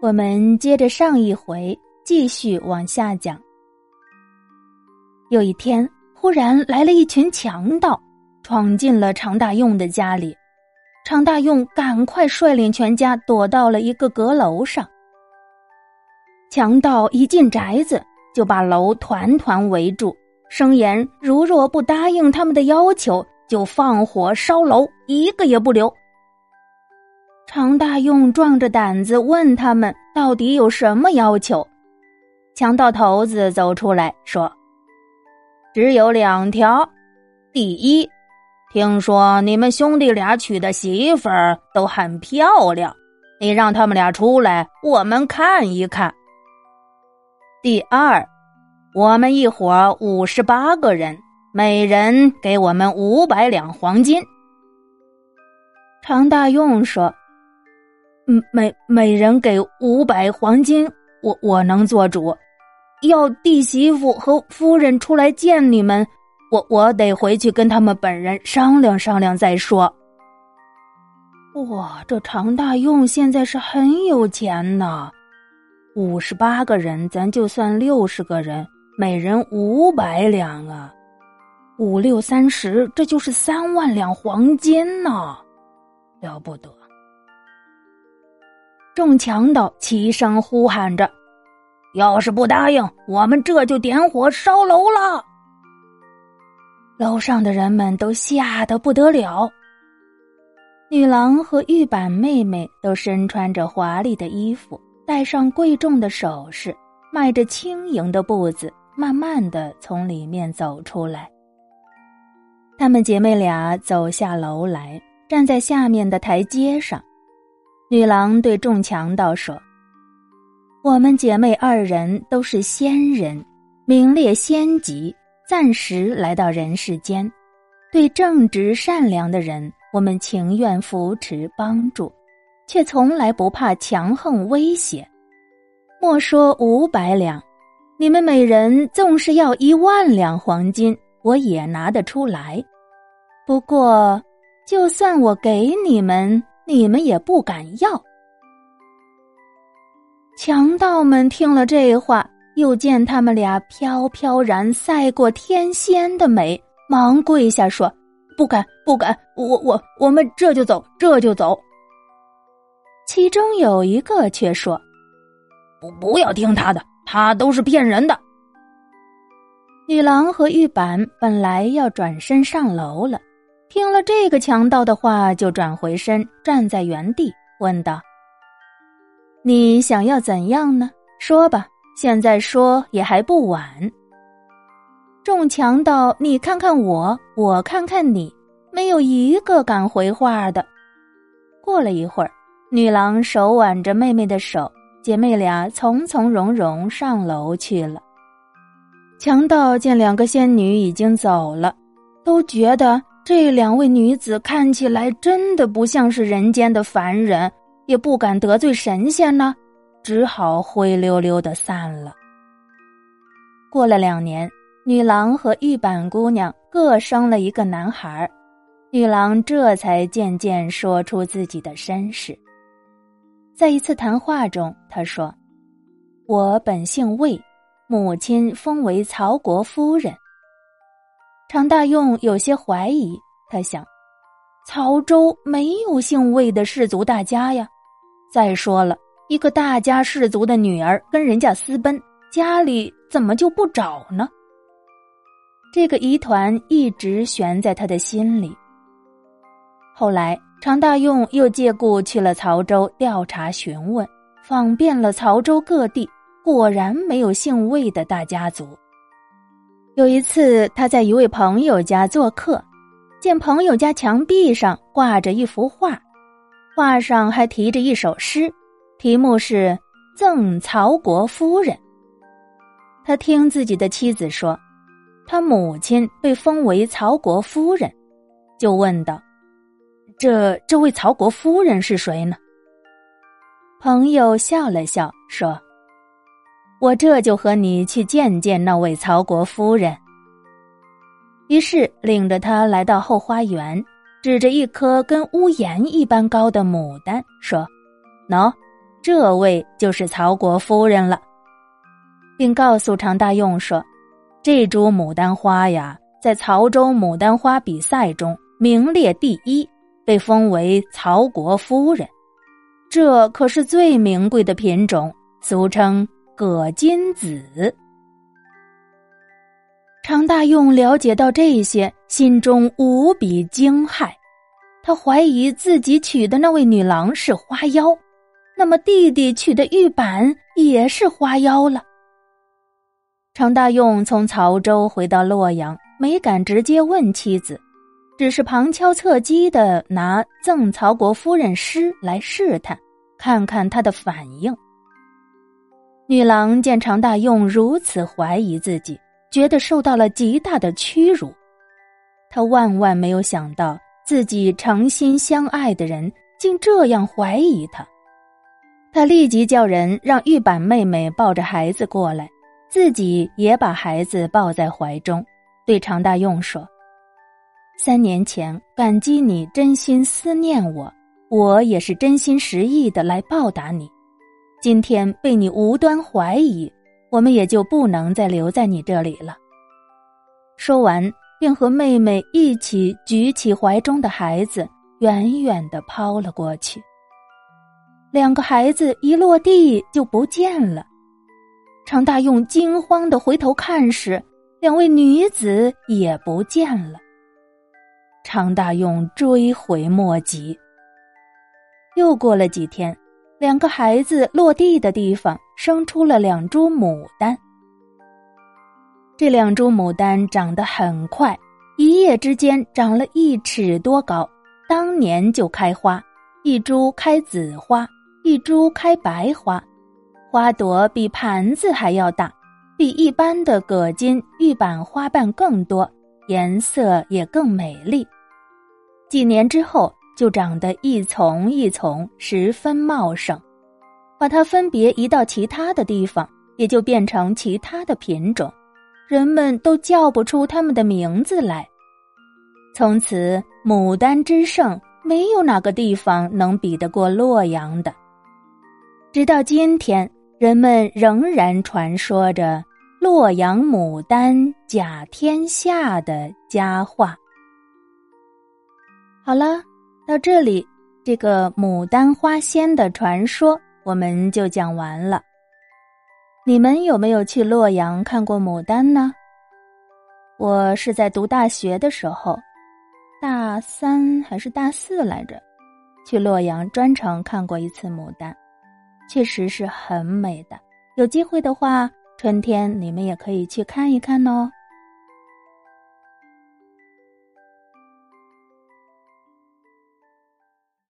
我们接着上一回继续往下讲。有一天，忽然来了一群强盗，闯进了常大用的家里。常大用赶快率领全家躲到了一个阁楼上。强盗一进宅子，就把楼团团围住，声言如若不答应他们的要求，就放火烧楼，一个也不留。常大用壮着胆子问他们到底有什么要求，强盗头子走出来说：“只有两条，第一，听说你们兄弟俩娶的媳妇儿都很漂亮，你让他们俩出来，我们看一看。第二，我们一伙五十八个人，每人给我们五百两黄金。”常大用说。嗯每每人给五百黄金，我我能做主。要弟媳妇和夫人出来见你们，我我得回去跟他们本人商量商量再说。哇，这常大用现在是很有钱呐！五十八个人，咱就算六十个人，每人五百两啊，五六三十，这就是三万两黄金呐，了不得。众强盗齐声呼喊着：“要是不答应，我们这就点火烧楼了。”楼上的人们都吓得不得了。女郎和玉板妹妹都身穿着华丽的衣服，戴上贵重的首饰，迈着轻盈的步子，慢慢的从里面走出来。她们姐妹俩走下楼来，站在下面的台阶上。女郎对众强盗说：“我们姐妹二人都是仙人，名列仙籍，暂时来到人世间。对正直善良的人，我们情愿扶持帮助，却从来不怕强横威胁。莫说五百两，你们每人纵是要一万两黄金，我也拿得出来。不过，就算我给你们。”你们也不敢要。强盗们听了这话，又见他们俩飘飘然赛过天仙的美，忙跪下说：“不敢，不敢！我我我们这就走，这就走。”其中有一个却说：“不，不要听他的，他都是骗人的。”女郎和玉板本来要转身上楼了。听了这个强盗的话，就转回身，站在原地，问道：“你想要怎样呢？说吧，现在说也还不晚。”众强盗，你看看我，我看看你，没有一个敢回话的。过了一会儿，女郎手挽着妹妹的手，姐妹俩从从容容上楼去了。强盗见两个仙女已经走了，都觉得。这两位女子看起来真的不像是人间的凡人，也不敢得罪神仙呢，只好灰溜溜的散了。过了两年，女郎和玉板姑娘各生了一个男孩，女郎这才渐渐说出自己的身世。在一次谈话中，她说：“我本姓魏，母亲封为曹国夫人。”常大用有些怀疑，他想：曹州没有姓魏的氏族大家呀。再说了，一个大家氏族的女儿跟人家私奔，家里怎么就不找呢？这个疑团一直悬在他的心里。后来，常大用又借故去了曹州调查询问，访遍了曹州各地，果然没有姓魏的大家族。有一次，他在一位朋友家做客，见朋友家墙壁上挂着一幅画，画上还题着一首诗，题目是《赠曹国夫人》。他听自己的妻子说，他母亲被封为曹国夫人，就问道：“这这位曹国夫人是谁呢？”朋友笑了笑说。我这就和你去见见那位曹国夫人。于是领着他来到后花园，指着一棵跟屋檐一般高的牡丹说：“喏，这位就是曹国夫人了。”并告诉常大用说：“这株牡丹花呀，在曹州牡丹花比赛中名列第一，被封为曹国夫人。这可是最名贵的品种，俗称葛金子。”常大用了解到这些，心中无比惊骇。他怀疑自己娶的那位女郎是花妖，那么弟弟娶的玉板也是花妖了。常大用从曹州回到洛阳，没敢直接问妻子，只是旁敲侧击的拿赠曹国夫人诗来试探，看看他的反应。女郎见常大用如此怀疑自己。觉得受到了极大的屈辱，她万万没有想到自己诚心相爱的人竟这样怀疑他。他立即叫人让玉板妹妹抱着孩子过来，自己也把孩子抱在怀中，对常大用说：“三年前感激你真心思念我，我也是真心实意的来报答你。今天被你无端怀疑。”我们也就不能再留在你这里了。说完，便和妹妹一起举起怀中的孩子，远远的抛了过去。两个孩子一落地就不见了。常大用惊慌的回头看时，两位女子也不见了。常大用追悔莫及。又过了几天。两个孩子落地的地方生出了两株牡丹。这两株牡丹长得很快，一夜之间长了一尺多高，当年就开花，一株开紫花，一株开白花，花朵比盘子还要大，比一般的葛金、玉板花瓣更多，颜色也更美丽。几年之后。就长得一丛一丛，十分茂盛。把它分别移到其他的地方，也就变成其他的品种，人们都叫不出它们的名字来。从此，牡丹之盛，没有哪个地方能比得过洛阳的。直到今天，人们仍然传说着“洛阳牡丹甲天下”的佳话。好了。到这里，这个牡丹花仙的传说我们就讲完了。你们有没有去洛阳看过牡丹呢？我是在读大学的时候，大三还是大四来着，去洛阳专程看过一次牡丹，确实是很美的。有机会的话，春天你们也可以去看一看哦。